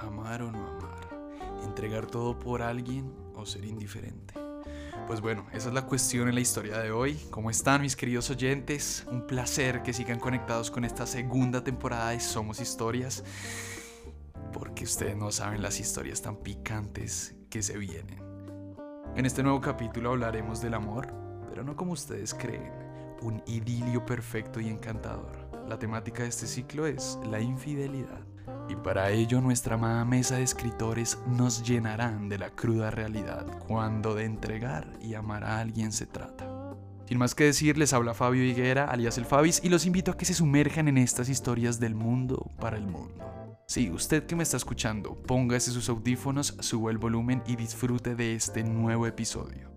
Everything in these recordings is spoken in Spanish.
amar o no amar, entregar todo por alguien o ser indiferente. Pues bueno, esa es la cuestión en la historia de hoy. ¿Cómo están mis queridos oyentes? Un placer que sigan conectados con esta segunda temporada de Somos Historias, porque ustedes no saben las historias tan picantes que se vienen. En este nuevo capítulo hablaremos del amor, pero no como ustedes creen, un idilio perfecto y encantador. La temática de este ciclo es la infidelidad. Y para ello nuestra amada mesa de escritores nos llenarán de la cruda realidad cuando de entregar y amar a alguien se trata. Sin más que decir, les habla Fabio Higuera, alias el Fabis, y los invito a que se sumerjan en estas historias del mundo para el mundo. Sí, usted que me está escuchando, póngase sus audífonos, suba el volumen y disfrute de este nuevo episodio.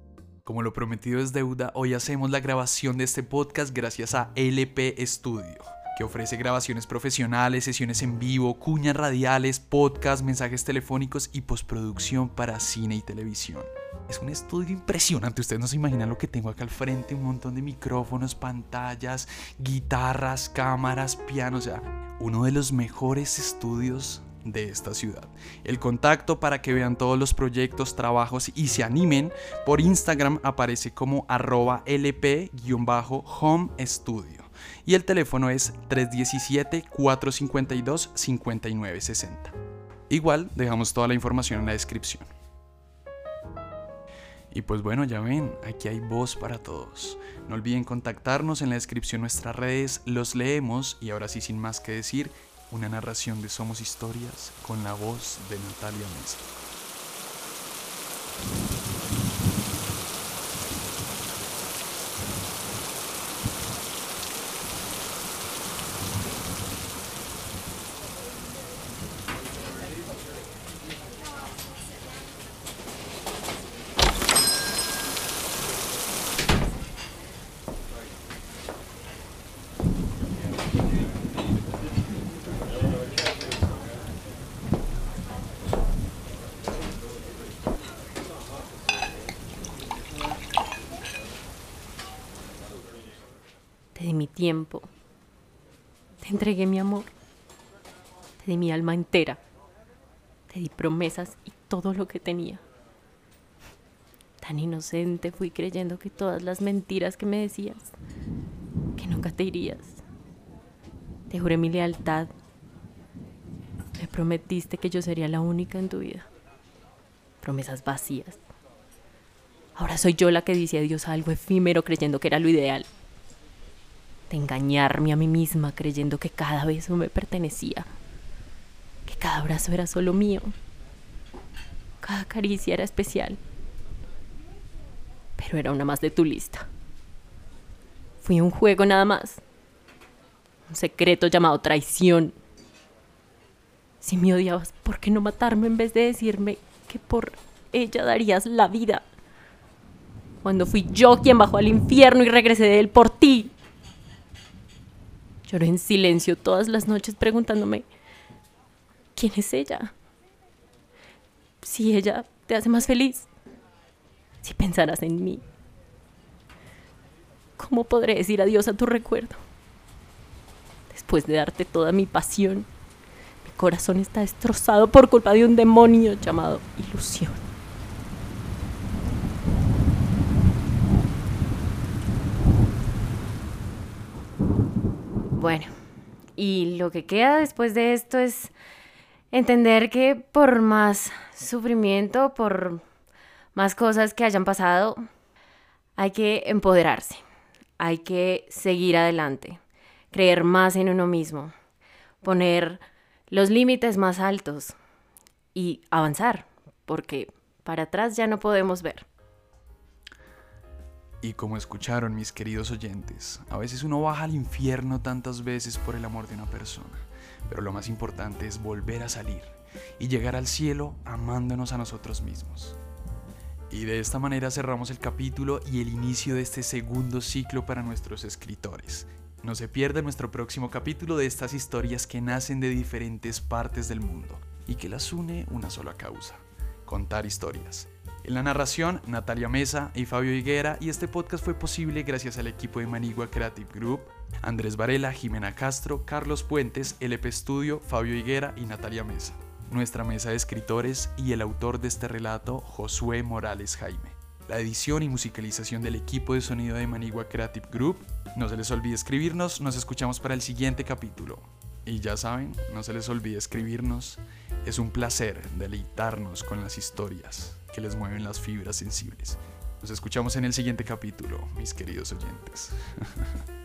Como lo prometido es deuda, hoy hacemos la grabación de este podcast gracias a LP Studio que ofrece grabaciones profesionales, sesiones en vivo, cuñas radiales, podcasts, mensajes telefónicos y postproducción para cine y televisión. Es un estudio impresionante, ustedes no se imaginan lo que tengo acá al frente, un montón de micrófonos, pantallas, guitarras, cámaras, pianos, o sea, uno de los mejores estudios de esta ciudad. El contacto para que vean todos los proyectos, trabajos y se animen por Instagram aparece como arroba lp-home studio y el teléfono es 317-452-5960. Igual dejamos toda la información en la descripción. Y pues bueno, ya ven, aquí hay voz para todos. No olviden contactarnos en la descripción nuestras redes, los leemos y ahora sí sin más que decir, una narración de Somos Historias con la voz de Natalia Mesa. mi tiempo. Te entregué mi amor. Te di mi alma entera. Te di promesas y todo lo que tenía. Tan inocente fui creyendo que todas las mentiras que me decías, que nunca te irías. Te juré mi lealtad. Me prometiste que yo sería la única en tu vida. Promesas vacías. Ahora soy yo la que dice adiós a algo efímero creyendo que era lo ideal de engañarme a mí misma creyendo que cada beso me pertenecía, que cada abrazo era solo mío, cada caricia era especial, pero era una más de tu lista. Fui un juego nada más, un secreto llamado traición. Si me odiabas, ¿por qué no matarme en vez de decirme que por ella darías la vida? Cuando fui yo quien bajó al infierno y regresé de él por ti. Lloré en silencio todas las noches preguntándome, ¿quién es ella? Si ella te hace más feliz, si pensarás en mí, ¿cómo podré decir adiós a tu recuerdo? Después de darte toda mi pasión, mi corazón está destrozado por culpa de un demonio llamado ilusión. Bueno, y lo que queda después de esto es entender que por más sufrimiento, por más cosas que hayan pasado, hay que empoderarse, hay que seguir adelante, creer más en uno mismo, poner los límites más altos y avanzar, porque para atrás ya no podemos ver. Y como escucharon mis queridos oyentes, a veces uno baja al infierno tantas veces por el amor de una persona, pero lo más importante es volver a salir y llegar al cielo amándonos a nosotros mismos. Y de esta manera cerramos el capítulo y el inicio de este segundo ciclo para nuestros escritores. No se pierda nuestro próximo capítulo de estas historias que nacen de diferentes partes del mundo y que las une una sola causa, contar historias. En la narración, Natalia Mesa y Fabio Higuera, y este podcast fue posible gracias al equipo de Manigua Creative Group, Andrés Varela, Jimena Castro, Carlos Puentes, LP Studio, Fabio Higuera y Natalia Mesa. nuestra mesa de escritores y el autor de este relato, Josué Morales Jaime. La edición y musicalización del equipo de sonido de Manigua Creative Group. No se les olvide escribirnos, nos escuchamos para el siguiente capítulo. Y ya saben, no se les olvide escribirnos. Es un placer deleitarnos con las historias que les mueven las fibras sensibles. Nos escuchamos en el siguiente capítulo, mis queridos oyentes.